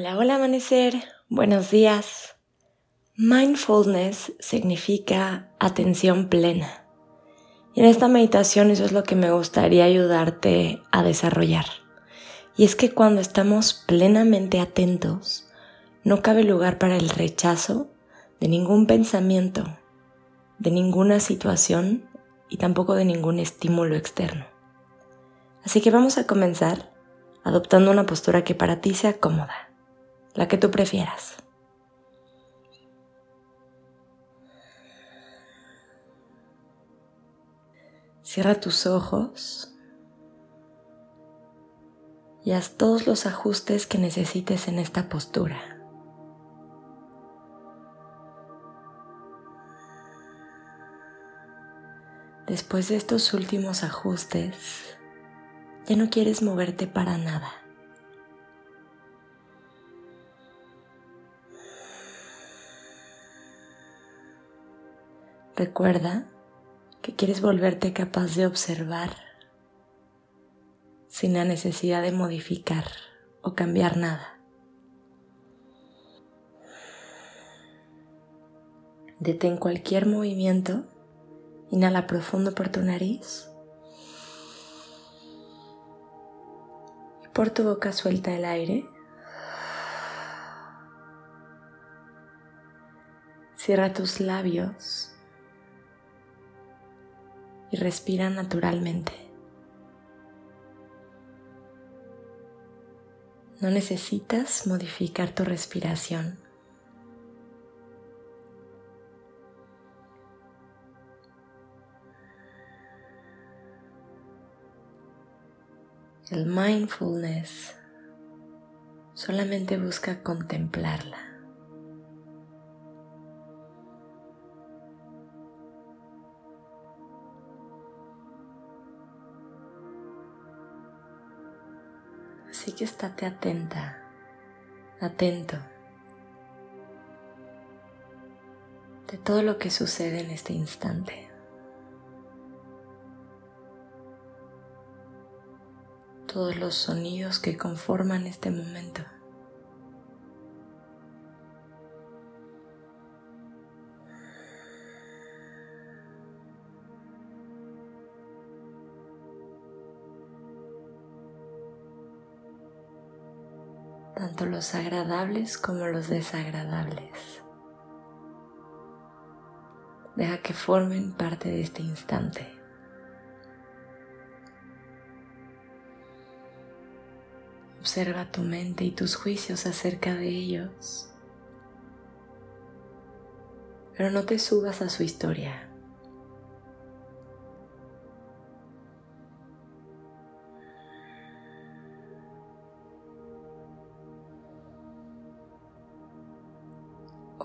Hola, hola amanecer, buenos días. Mindfulness significa atención plena. Y en esta meditación eso es lo que me gustaría ayudarte a desarrollar. Y es que cuando estamos plenamente atentos, no cabe lugar para el rechazo de ningún pensamiento, de ninguna situación y tampoco de ningún estímulo externo. Así que vamos a comenzar adoptando una postura que para ti sea cómoda la que tú prefieras. Cierra tus ojos y haz todos los ajustes que necesites en esta postura. Después de estos últimos ajustes, ya no quieres moverte para nada. Recuerda que quieres volverte capaz de observar sin la necesidad de modificar o cambiar nada. Detén cualquier movimiento, inhala profundo por tu nariz y por tu boca suelta el aire. Cierra tus labios y respira naturalmente. No necesitas modificar tu respiración. El mindfulness solamente busca contemplarla. Así que estate atenta, atento de todo lo que sucede en este instante. Todos los sonidos que conforman este momento. Tanto los agradables como los desagradables. Deja que formen parte de este instante. Observa tu mente y tus juicios acerca de ellos, pero no te subas a su historia.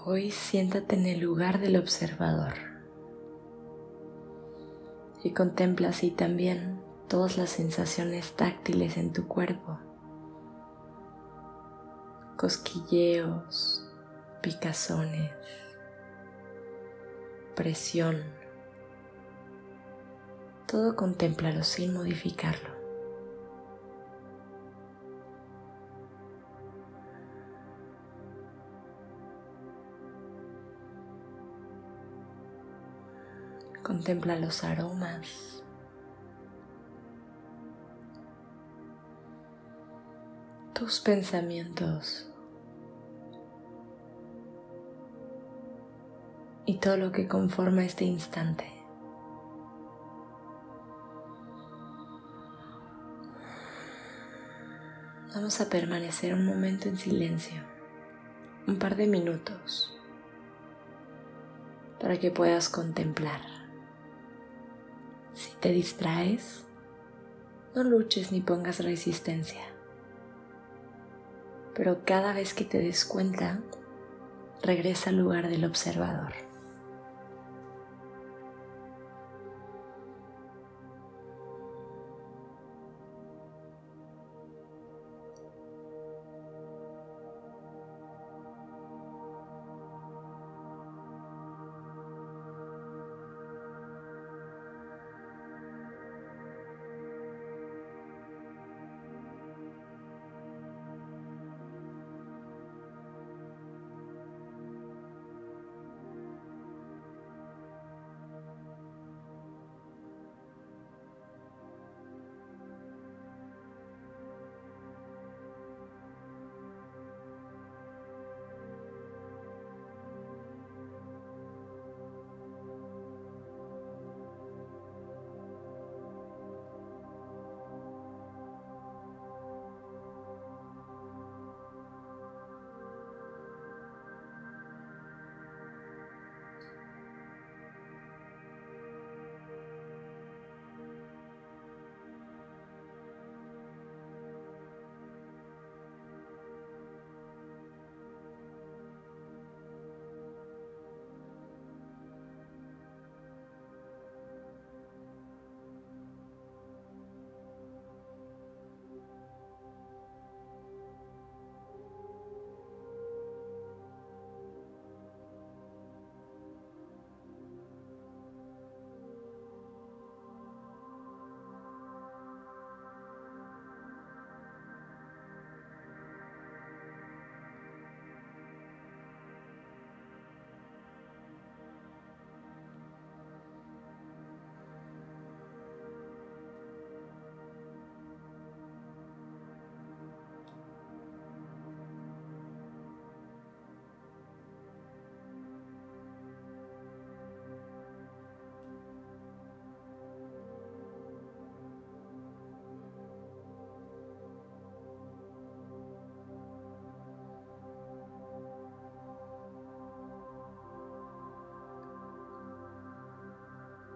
Hoy siéntate en el lugar del observador y contempla así también todas las sensaciones táctiles en tu cuerpo. Cosquilleos, picazones, presión. Todo contémplalo sin modificarlo. Contempla los aromas. Tus pensamientos. Y todo lo que conforma este instante. Vamos a permanecer un momento en silencio, un par de minutos, para que puedas contemplar. Si te distraes, no luches ni pongas resistencia. Pero cada vez que te des cuenta, regresa al lugar del observador.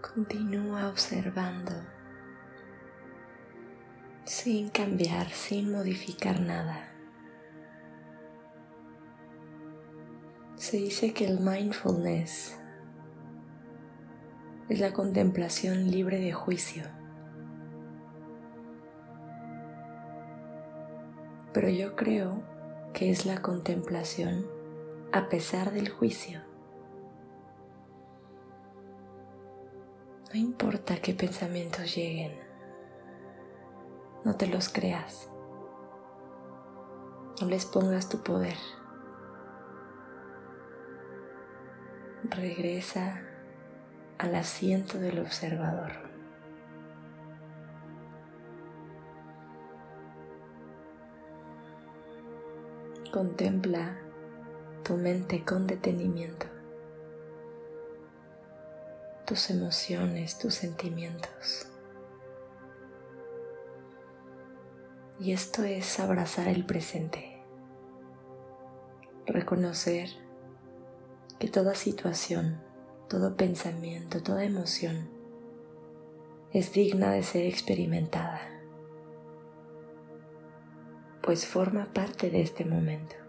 Continúa observando sin cambiar, sin modificar nada. Se dice que el mindfulness es la contemplación libre de juicio. Pero yo creo que es la contemplación a pesar del juicio. No importa qué pensamientos lleguen, no te los creas, no les pongas tu poder. Regresa al asiento del observador. Contempla tu mente con detenimiento tus emociones, tus sentimientos. Y esto es abrazar el presente, reconocer que toda situación, todo pensamiento, toda emoción es digna de ser experimentada, pues forma parte de este momento.